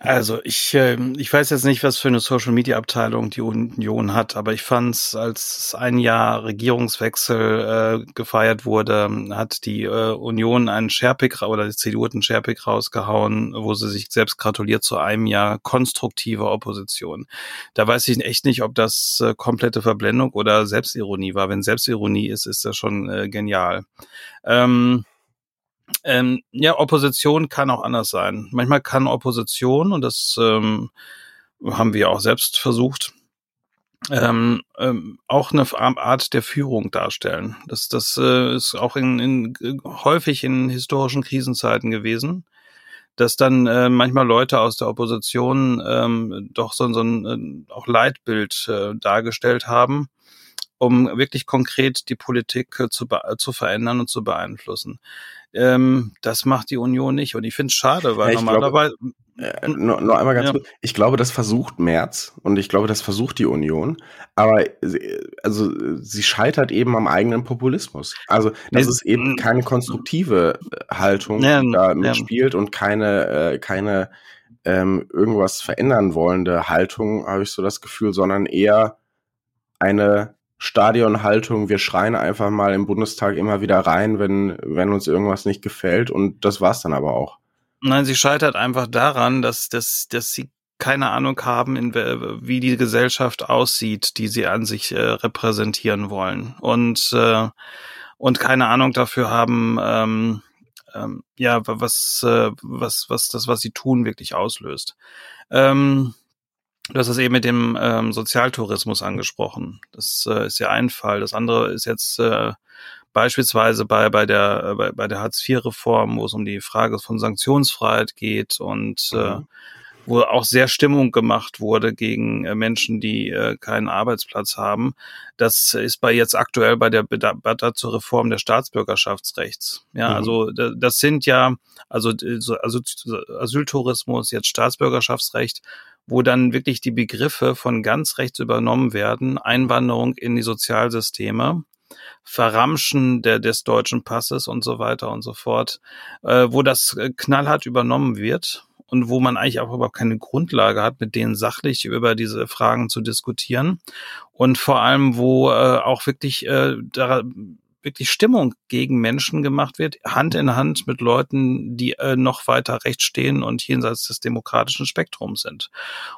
Also ich, äh, ich weiß jetzt nicht, was für eine Social Media Abteilung die Union hat, aber ich fand es, als ein Jahr Regierungswechsel äh, gefeiert wurde, hat die äh, Union einen Sherpick oder die CDU hat einen Sherpick rausgehauen, wo sie sich selbst gratuliert zu einem Jahr konstruktiver Opposition. Da weiß ich echt nicht, ob das äh, komplette Verblendung oder Selbstironie war. Wenn Selbstironie ist, ist das schon äh, genial. Ähm, ähm, ja, Opposition kann auch anders sein. Manchmal kann Opposition, und das ähm, haben wir auch selbst versucht, ähm, ähm, auch eine Art der Führung darstellen. Das, das äh, ist auch in, in, häufig in historischen Krisenzeiten gewesen, dass dann äh, manchmal Leute aus der Opposition ähm, doch so, so ein äh, auch Leitbild äh, dargestellt haben, um wirklich konkret die Politik äh, zu, zu verändern und zu beeinflussen. Ähm, das macht die Union nicht. Und ich finde es schade, weil ja, normalerweise. Glaube, äh, nur, nur einmal ganz ja. kurz. Ich glaube, das versucht Merz und ich glaube, das versucht die Union. Aber sie, also sie scheitert eben am eigenen Populismus. Also das nee, ist eben keine konstruktive äh, Haltung, ja, die da mitspielt und keine, äh, keine ähm, irgendwas verändern wollende Haltung, habe ich so das Gefühl, sondern eher eine Stadionhaltung, wir schreien einfach mal im Bundestag immer wieder rein, wenn, wenn uns irgendwas nicht gefällt und das war's dann aber auch. Nein, sie scheitert einfach daran, dass, dass, dass sie keine Ahnung haben, in, wie die Gesellschaft aussieht, die sie an sich äh, repräsentieren wollen. Und, äh, und keine Ahnung dafür haben, ähm, ähm, ja, was, äh, was, was das, was sie tun, wirklich auslöst. Ähm, Du hast es eben mit dem ähm, Sozialtourismus angesprochen. Das äh, ist ja ein Fall. Das andere ist jetzt äh, beispielsweise bei, bei der, äh, bei, bei der Hartz-IV-Reform, wo es um die Frage von Sanktionsfreiheit geht und äh, mhm. wo auch sehr Stimmung gemacht wurde gegen äh, Menschen, die äh, keinen Arbeitsplatz haben. Das ist bei jetzt aktuell bei der Debatte zur Reform des Staatsbürgerschaftsrechts. Ja, mhm. also das sind ja, also, also Asyltourismus, jetzt Staatsbürgerschaftsrecht wo dann wirklich die Begriffe von ganz rechts übernommen werden, Einwanderung in die Sozialsysteme, Verramschen der, des deutschen Passes und so weiter und so fort, äh, wo das äh, knallhart übernommen wird und wo man eigentlich auch überhaupt keine Grundlage hat, mit denen sachlich über diese Fragen zu diskutieren. Und vor allem, wo äh, auch wirklich äh, da wirklich Stimmung gegen Menschen gemacht wird, Hand in Hand mit Leuten, die äh, noch weiter rechts stehen und jenseits des demokratischen Spektrums sind.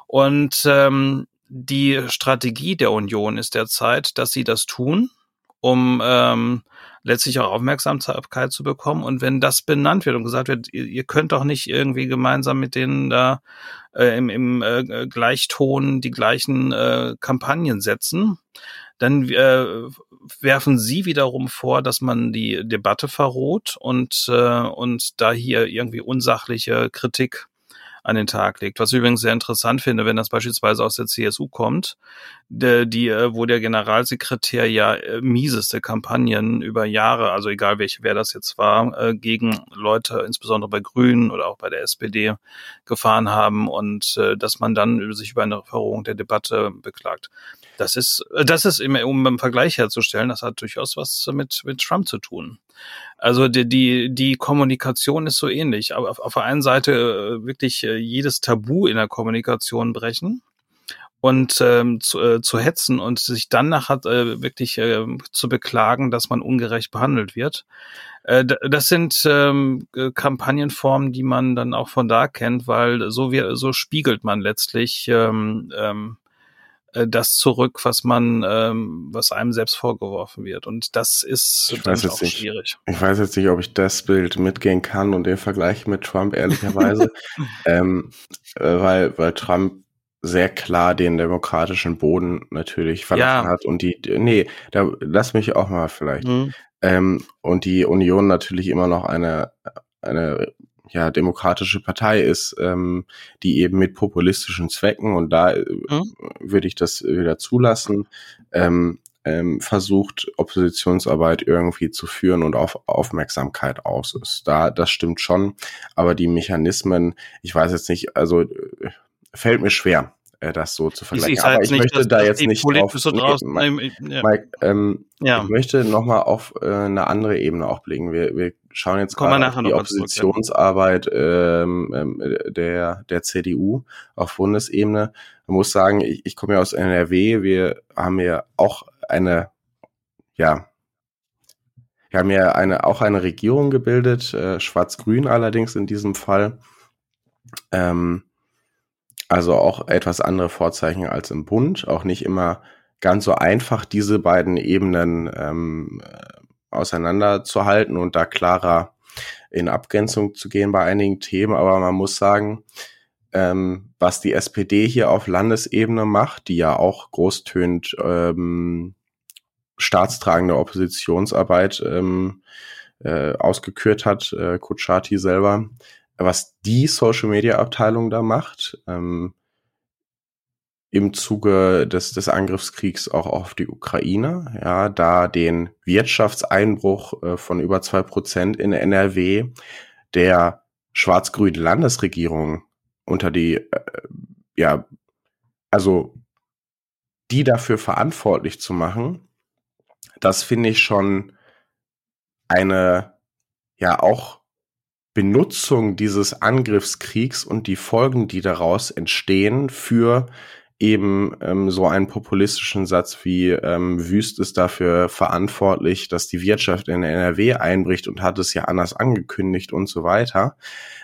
Und ähm, die Strategie der Union ist derzeit, dass sie das tun, um ähm, letztlich auch Aufmerksamkeit zu bekommen. Und wenn das benannt wird und gesagt wird, ihr, ihr könnt doch nicht irgendwie gemeinsam mit denen da äh, im, im äh, Gleichton die gleichen äh, Kampagnen setzen, dann äh, werfen Sie wiederum vor, dass man die Debatte verroht und, äh, und da hier irgendwie unsachliche Kritik an den Tag legt. Was ich übrigens sehr interessant finde, wenn das beispielsweise aus der CSU kommt, die, die äh, wo der Generalsekretär ja äh, mieseste Kampagnen über Jahre, also egal welche, wer das jetzt war, äh, gegen Leute, insbesondere bei Grünen oder auch bei der SPD, gefahren haben und dass man dann sich über eine Verrohung der Debatte beklagt. Das ist, das ist immer, um einen Vergleich herzustellen, das hat durchaus was mit, mit Trump zu tun. Also die, die, die Kommunikation ist so ähnlich. Auf, auf der einen Seite äh, wirklich äh, jedes Tabu in der Kommunikation brechen und ähm, zu, äh, zu hetzen und sich dann nachher äh, wirklich äh, zu beklagen, dass man ungerecht behandelt wird. Äh, das sind ähm, Kampagnenformen, die man dann auch von da kennt, weil so wie so spiegelt man letztlich ähm, ähm, äh, das zurück, was man, ähm, was einem selbst vorgeworfen wird. Und das ist ich weiß jetzt nicht, schwierig. Ich weiß jetzt nicht, ob ich das Bild mitgehen kann und den Vergleich mit Trump ehrlicherweise, ähm, äh, weil, weil Trump sehr klar den demokratischen Boden natürlich verlassen ja. hat und die, nee, da lass mich auch mal vielleicht. Mhm. Ähm, und die Union natürlich immer noch eine, eine ja, demokratische Partei ist, ähm, die eben mit populistischen Zwecken, und da äh, mhm. würde ich das wieder zulassen, ähm, ähm, versucht, Oppositionsarbeit irgendwie zu führen und auf Aufmerksamkeit aus ist. Da, das stimmt schon, aber die Mechanismen, ich weiß jetzt nicht, also äh, fällt mir schwer, äh, das so zu vergleichen. Ich, Aber ich nicht, möchte da jetzt nicht drauf, so draus, nee, Mike, Mike ähm, ja. ich möchte nochmal auf äh, eine andere Ebene auch blicken. Wir, wir schauen jetzt gerade auf die Oppositionsarbeit ähm, ähm, der, der CDU auf Bundesebene. Man muss sagen, ich, ich komme ja aus NRW, wir haben ja auch eine, ja, wir haben ja eine, auch eine Regierung gebildet, äh, schwarz-grün allerdings in diesem Fall. Ähm, also auch etwas andere Vorzeichen als im Bund, auch nicht immer ganz so einfach, diese beiden Ebenen ähm, auseinanderzuhalten und da klarer in Abgrenzung zu gehen bei einigen Themen. Aber man muss sagen, ähm, was die SPD hier auf Landesebene macht, die ja auch großtönt ähm, staatstragende Oppositionsarbeit ähm, äh, ausgekürt hat, äh, Kutschaty selber, was die Social Media Abteilung da macht, ähm, im Zuge des, des Angriffskriegs auch auf die Ukraine, ja, da den Wirtschaftseinbruch äh, von über zwei Prozent in NRW der schwarz-grünen Landesregierung unter die, äh, ja, also die dafür verantwortlich zu machen, das finde ich schon eine, ja, auch Benutzung dieses Angriffskriegs und die Folgen, die daraus entstehen, für eben ähm, so einen populistischen Satz wie ähm, Wüst ist dafür verantwortlich, dass die Wirtschaft in NRW einbricht und hat es ja anders angekündigt und so weiter.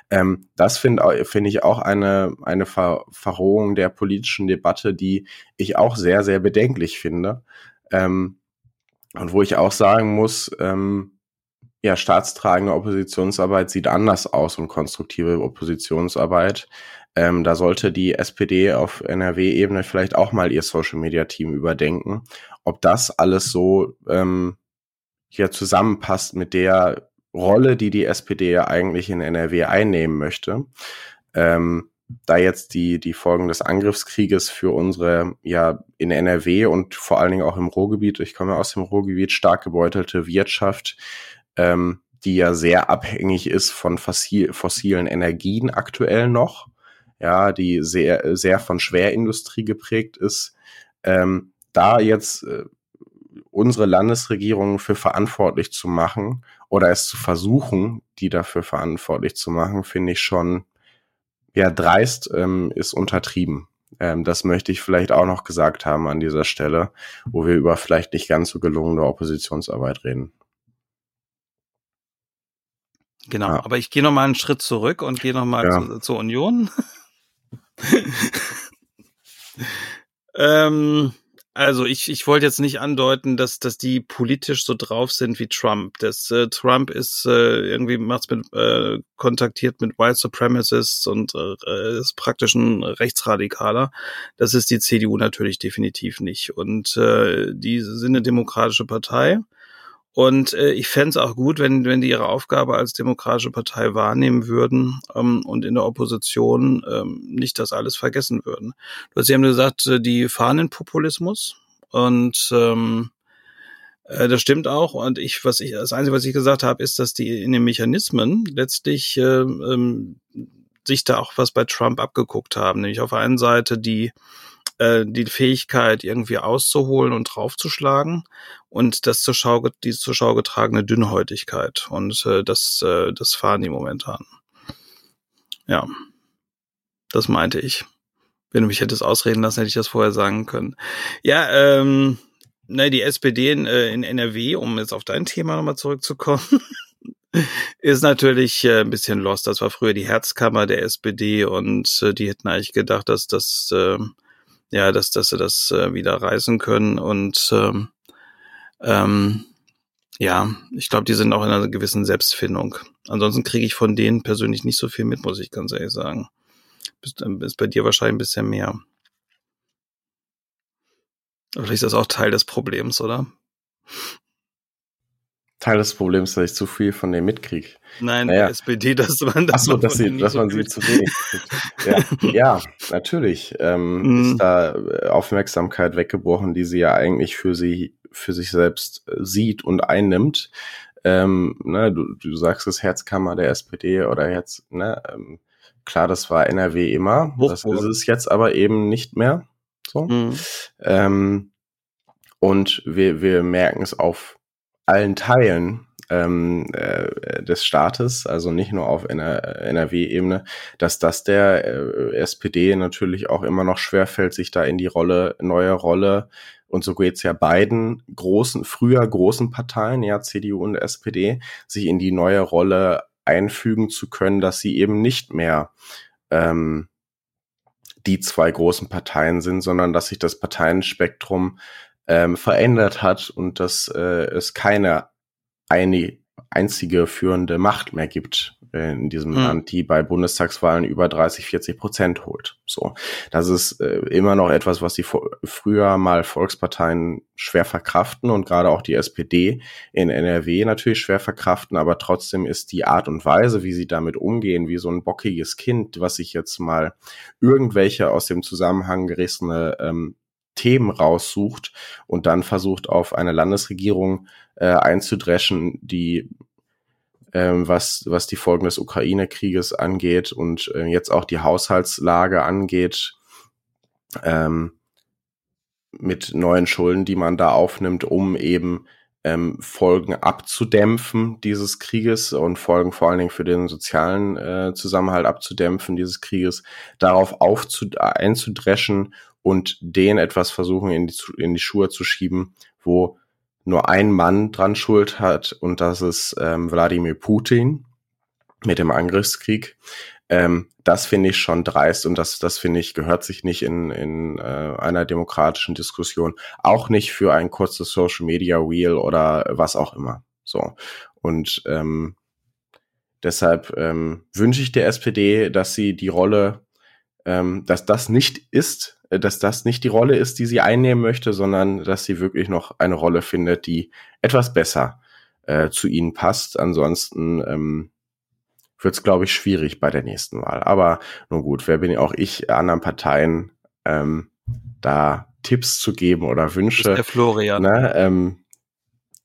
Ähm, das finde find ich auch eine, eine Ver Verrohung der politischen Debatte, die ich auch sehr, sehr bedenklich finde. Ähm, und wo ich auch sagen muss, ähm, ja, staatstragende Oppositionsarbeit sieht anders aus und konstruktive Oppositionsarbeit. Ähm, da sollte die SPD auf NRW-Ebene vielleicht auch mal ihr Social-Media-Team überdenken, ob das alles so ähm, hier zusammenpasst mit der Rolle, die die SPD ja eigentlich in NRW einnehmen möchte. Ähm, da jetzt die, die Folgen des Angriffskrieges für unsere, ja, in NRW und vor allen Dingen auch im Ruhrgebiet, ich komme aus dem Ruhrgebiet, stark gebeutelte Wirtschaft ähm, die ja sehr abhängig ist von fossil, fossilen Energien aktuell noch, ja, die sehr, sehr von Schwerindustrie geprägt ist, ähm, da jetzt äh, unsere Landesregierung für verantwortlich zu machen oder es zu versuchen, die dafür verantwortlich zu machen, finde ich schon, ja, dreist ähm, ist untertrieben. Ähm, das möchte ich vielleicht auch noch gesagt haben an dieser Stelle, wo wir über vielleicht nicht ganz so gelungene Oppositionsarbeit reden. Genau, ja. aber ich gehe noch mal einen Schritt zurück und gehe noch mal ja. zu, zur Union. ähm, also ich, ich wollte jetzt nicht andeuten, dass, dass die politisch so drauf sind wie Trump. Das, äh, Trump ist äh, irgendwie macht's mit äh, kontaktiert mit White Supremacists und äh, ist praktisch ein Rechtsradikaler. Das ist die CDU natürlich definitiv nicht. Und äh, die sind eine demokratische Partei und äh, ich fände es auch gut, wenn, wenn die ihre Aufgabe als demokratische Partei wahrnehmen würden ähm, und in der Opposition ähm, nicht das alles vergessen würden. Du hast eben gesagt, äh, die fahren in Populismus und ähm, äh, das stimmt auch. Und ich, was ich, das Einzige, was ich gesagt habe, ist, dass die in den Mechanismen letztlich äh, ähm, sich da auch was bei Trump abgeguckt haben. Nämlich auf der einen Seite die die Fähigkeit, irgendwie auszuholen und draufzuschlagen und das zur Schau, die zur Schau getragene Dünnhäutigkeit. Und äh, das, äh, das fahren die momentan. Ja, das meinte ich. Wenn du mich hättest ausreden lassen, hätte ich das vorher sagen können. Ja, ähm, ne, die SPD in, äh, in NRW, um jetzt auf dein Thema nochmal zurückzukommen, ist natürlich äh, ein bisschen lost. Das war früher die Herzkammer der SPD und äh, die hätten eigentlich gedacht, dass das äh, ja, dass, dass sie das äh, wieder reißen können und ähm, ähm, ja, ich glaube, die sind auch in einer gewissen Selbstfindung. Ansonsten kriege ich von denen persönlich nicht so viel mit, muss ich ganz ehrlich sagen. Ist, ist bei dir wahrscheinlich ein bisschen mehr. Vielleicht ist das auch Teil des Problems, oder? Teil des Problems, dass ich zu viel von dem mitkriege. Nein, naja. SPD, dass man das Ach so, dass, sie, dass man sie zu wenig ja, ja, natürlich ähm, mhm. ist da äh, Aufmerksamkeit weggebrochen, die sie ja eigentlich für sie für sich selbst äh, sieht und einnimmt. Ähm, ne, du, du sagst es Herzkammer der SPD oder Herz, ne, ähm, klar, das war NRW immer. Das ist es jetzt aber eben nicht mehr. So. Mhm. Ähm, und wir, wir merken es auf allen Teilen ähm, äh, des Staates, also nicht nur auf NRW-Ebene, dass das der äh, SPD natürlich auch immer noch schwerfällt, sich da in die Rolle, neue Rolle, und so geht's ja beiden großen, früher großen Parteien, ja, CDU und SPD, sich in die neue Rolle einfügen zu können, dass sie eben nicht mehr ähm, die zwei großen Parteien sind, sondern dass sich das Parteienspektrum ähm, verändert hat und dass äh, es keine eine einzige führende Macht mehr gibt äh, in diesem hm. Land, die bei Bundestagswahlen über 30, 40 Prozent holt. So, das ist äh, immer noch etwas, was die früher mal Volksparteien schwer verkraften und gerade auch die SPD in NRW natürlich schwer verkraften, aber trotzdem ist die Art und Weise, wie sie damit umgehen, wie so ein bockiges Kind, was sich jetzt mal irgendwelche aus dem Zusammenhang gerissene ähm, Themen raussucht und dann versucht auf eine Landesregierung äh, einzudreschen, die ähm, was, was die Folgen des Ukraine-Krieges angeht und äh, jetzt auch die Haushaltslage angeht, ähm, mit neuen Schulden, die man da aufnimmt, um eben ähm, Folgen abzudämpfen dieses Krieges und Folgen vor allen Dingen für den sozialen äh, Zusammenhalt abzudämpfen dieses Krieges, darauf einzudreschen und den etwas versuchen in die, in die Schuhe zu schieben, wo nur ein Mann dran schuld hat und das ist ähm, Wladimir Putin mit dem Angriffskrieg. Ähm, das finde ich schon dreist und das, das finde ich, gehört sich nicht in, in äh, einer demokratischen Diskussion. Auch nicht für ein kurzes Social Media Wheel oder was auch immer. So. Und ähm, deshalb ähm, wünsche ich der SPD, dass sie die Rolle, ähm, dass das nicht ist, dass das nicht die Rolle ist, die sie einnehmen möchte, sondern dass sie wirklich noch eine Rolle findet, die etwas besser äh, zu ihnen passt. Ansonsten ähm, wird es, glaube ich, schwierig bei der nächsten Wahl. Aber nun gut, wer bin auch ich, anderen Parteien ähm, da Tipps zu geben oder Wünsche. Ist der Florian. Ne, ähm,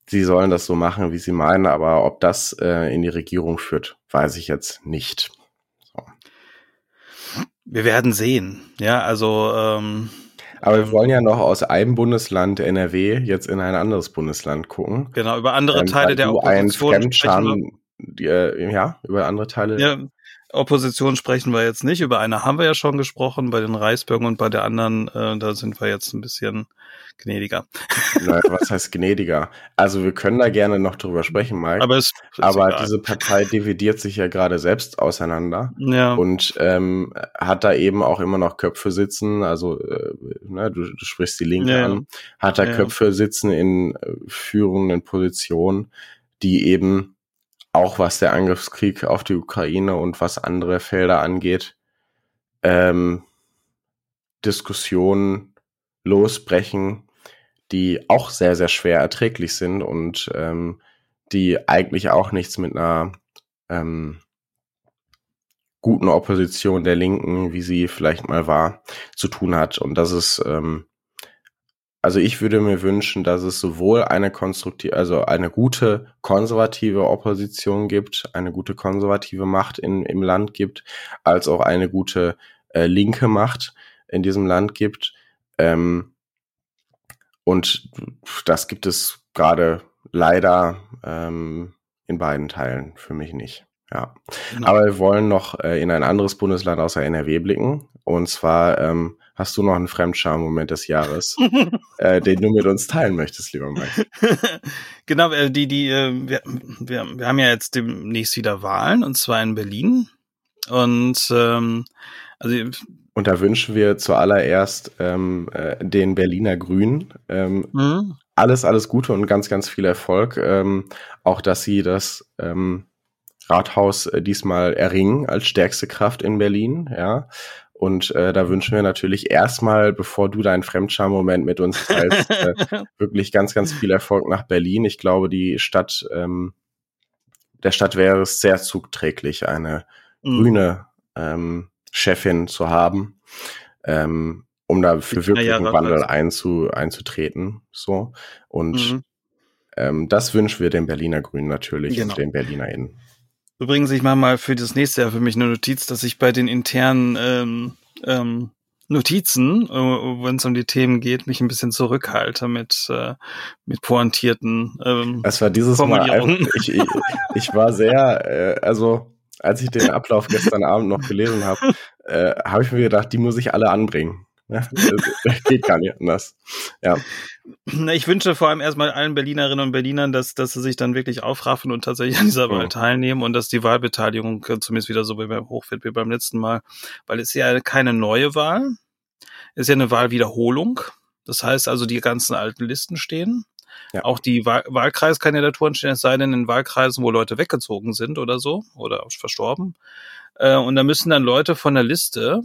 sie sollen das so machen, wie sie meinen, aber ob das äh, in die Regierung führt, weiß ich jetzt nicht. Wir werden sehen. Ja, also. Ähm, aber wir wollen ja noch aus einem Bundesland NRW jetzt in ein anderes Bundesland gucken. Genau, über andere ähm, Teile der Opposition. Ein äh, ja, über andere Teile. Ja, Opposition sprechen wir jetzt nicht. Über eine haben wir ja schon gesprochen, bei den Reisbürgern und bei der anderen, äh, da sind wir jetzt ein bisschen gnädiger. Nein, was heißt gnädiger? Also wir können da gerne noch drüber sprechen, Mike. Aber, es, aber diese Partei dividiert sich ja gerade selbst auseinander ja. und ähm, hat da eben auch immer noch Köpfe sitzen. Also äh, ne, du, du sprichst die Linke ja. an, hat da ja. Köpfe sitzen in äh, führenden Positionen, die eben auch was der Angriffskrieg auf die Ukraine und was andere Felder angeht, ähm, Diskussionen losbrechen, die auch sehr, sehr schwer erträglich sind und ähm, die eigentlich auch nichts mit einer ähm, guten Opposition der Linken, wie sie vielleicht mal war, zu tun hat. Und das ist ähm, also ich würde mir wünschen, dass es sowohl eine konstruktive, also eine gute konservative Opposition gibt, eine gute konservative Macht in, im Land gibt, als auch eine gute äh, linke Macht in diesem Land gibt. Ähm, und das gibt es gerade leider ähm, in beiden Teilen für mich nicht. Ja. Genau. Aber wir wollen noch äh, in ein anderes Bundesland außer NRW blicken. Und zwar ähm, hast du noch einen Fremdscham-Moment des Jahres, äh, den du mit uns teilen möchtest, lieber Mike. genau, äh, die, die, äh, wir, wir, wir haben ja jetzt demnächst wieder Wahlen, und zwar in Berlin. Und ähm, also und da wünschen wir zuallererst ähm, äh, den Berliner Grünen ähm, mhm. alles, alles Gute und ganz, ganz viel Erfolg. Ähm, auch, dass sie das ähm, Rathaus äh, diesmal erringen als stärkste Kraft in Berlin, ja. Und äh, da wünschen wir natürlich erstmal, bevor du deinen Fremdscham-Moment mit uns teilst, äh, wirklich ganz, ganz viel Erfolg nach Berlin. Ich glaube, die Stadt, ähm, der Stadt wäre es sehr zugträglich, eine mhm. grüne ähm, Chefin zu haben, ähm, um da für wirklichen ja, Wandel einzu, einzutreten. So. Und mhm. ähm, das wünschen wir den Berliner Grünen natürlich genau. und den BerlinerInnen. Übrigens, ich mache mal für das nächste Jahr für mich eine Notiz, dass ich bei den internen ähm, ähm, Notizen, äh, wenn es um die Themen geht, mich ein bisschen zurückhalte mit, äh, mit pointierten ähm, Es war dieses Mal ich, ich, ich war sehr, äh, also als ich den Ablauf gestern Abend noch gelesen habe, äh, habe ich mir gedacht, die muss ich alle anbringen. Ja, das geht gar nicht anders. Ja. Ich wünsche vor allem erstmal allen Berlinerinnen und Berlinern, dass, dass sie sich dann wirklich aufraffen und tatsächlich an dieser Wahl teilnehmen und dass die Wahlbeteiligung zumindest wieder so wie beim Hochfeld wie beim letzten Mal, weil es ist ja keine neue Wahl, es ist ja eine Wahlwiederholung. Das heißt also, die ganzen alten Listen stehen. Ja. Auch die Wahl Wahlkreiskandidaturen stehen, es sei denn in Wahlkreisen, wo Leute weggezogen sind oder so oder verstorben. Äh, und da müssen dann Leute von der Liste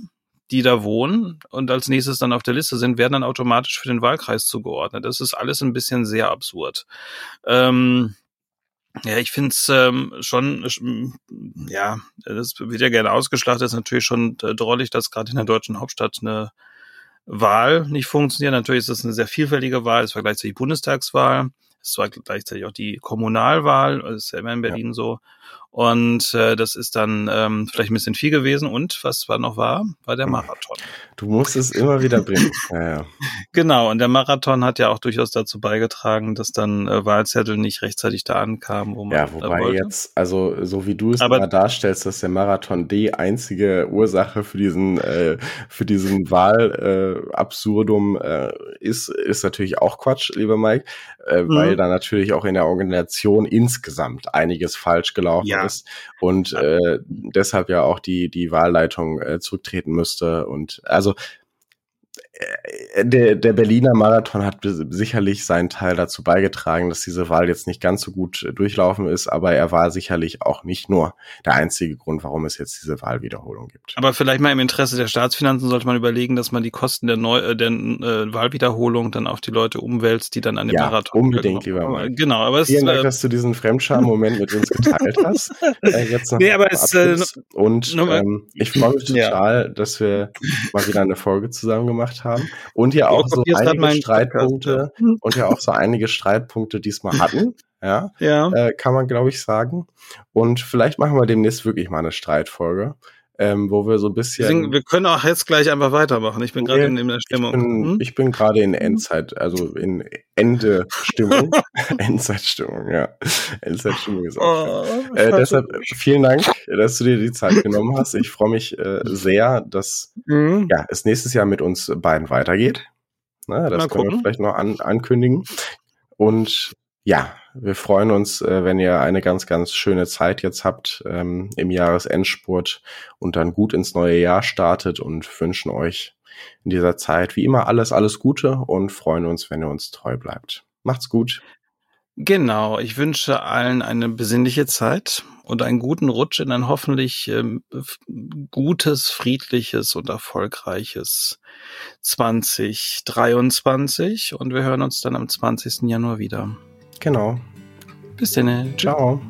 die da wohnen und als nächstes dann auf der Liste sind, werden dann automatisch für den Wahlkreis zugeordnet. Das ist alles ein bisschen sehr absurd. Ähm, ja, ich finde es ähm, schon, ja, das wird ja gerne ausgeschlachtet, ist natürlich schon äh, drollig, dass gerade in der deutschen Hauptstadt eine Wahl nicht funktioniert. Natürlich ist es eine sehr vielfältige Wahl, es war gleichzeitig Bundestagswahl, es war gleichzeitig auch die Kommunalwahl, das ist ja immer in Berlin ja. so. Und äh, das ist dann ähm, vielleicht ein bisschen viel gewesen. Und was war noch war, war der Marathon. Du musst es immer wieder bringen. Ja, ja. Genau, und der Marathon hat ja auch durchaus dazu beigetragen, dass dann äh, Wahlzettel nicht rechtzeitig da ankamen, wo man. Ja, wobei jetzt, also so wie du es Aber, immer darstellst, dass der Marathon die einzige Ursache für diesen, äh, für diesen Wahlabsurdum äh, äh, ist, ist natürlich auch Quatsch, lieber Mike, äh, mhm. weil da natürlich auch in der Organisation insgesamt einiges falsch gelaufen ja. Ist und äh, deshalb ja auch die, die Wahlleitung äh, zurücktreten müsste. Und also der, der Berliner Marathon hat sicherlich seinen Teil dazu beigetragen, dass diese Wahl jetzt nicht ganz so gut äh, durchlaufen ist, aber er war sicherlich auch nicht nur der einzige Grund, warum es jetzt diese Wahlwiederholung gibt. Aber vielleicht mal im Interesse der Staatsfinanzen sollte man überlegen, dass man die Kosten der, Neu äh, der äh, Wahlwiederholung dann auf die Leute umwälzt, die dann an dem ja, Marathon unbedingt, lieber Mann. Genau, aber es, Vielen Dank, äh, dass du diesen Fremdscham-Moment mit uns geteilt hast. Äh, jetzt noch nee, aber es, äh, Und ähm, ich freue mich total, ja. dass wir mal wieder eine Folge zusammen gemacht haben und ja auch so einige Streitpunkte und ja auch so einige Streitpunkte diesmal hatten. Ja, ja. Äh, kann man glaube ich sagen. Und vielleicht machen wir demnächst wirklich mal eine Streitfolge ähm, wo wir so ein bisschen. Deswegen, wir können auch jetzt gleich einfach weitermachen. Ich bin gerade in, in der Stimmung. Ich bin, hm? ich bin gerade in Endzeit, also in Ende-Stimmung. Endzeitstimmung, ja. Endzeitstimmung ist auch. Oh, äh, deshalb vielen Dank, dass du dir die Zeit genommen hast. Ich freue mich äh, sehr, dass mhm. ja, es nächstes Jahr mit uns beiden weitergeht. Na, das Mal können gucken. wir vielleicht noch an, ankündigen. Und ja, wir freuen uns, äh, wenn ihr eine ganz, ganz schöne Zeit jetzt habt ähm, im Jahresendspurt und dann gut ins neue Jahr startet und wünschen euch in dieser Zeit wie immer alles, alles Gute und freuen uns, wenn ihr uns treu bleibt. Macht's gut. Genau, ich wünsche allen eine besinnliche Zeit und einen guten Rutsch in ein hoffentlich ähm, gutes, friedliches und erfolgreiches 2023 und wir hören uns dann am 20. Januar wieder. Genau. Bis dann. Ciao.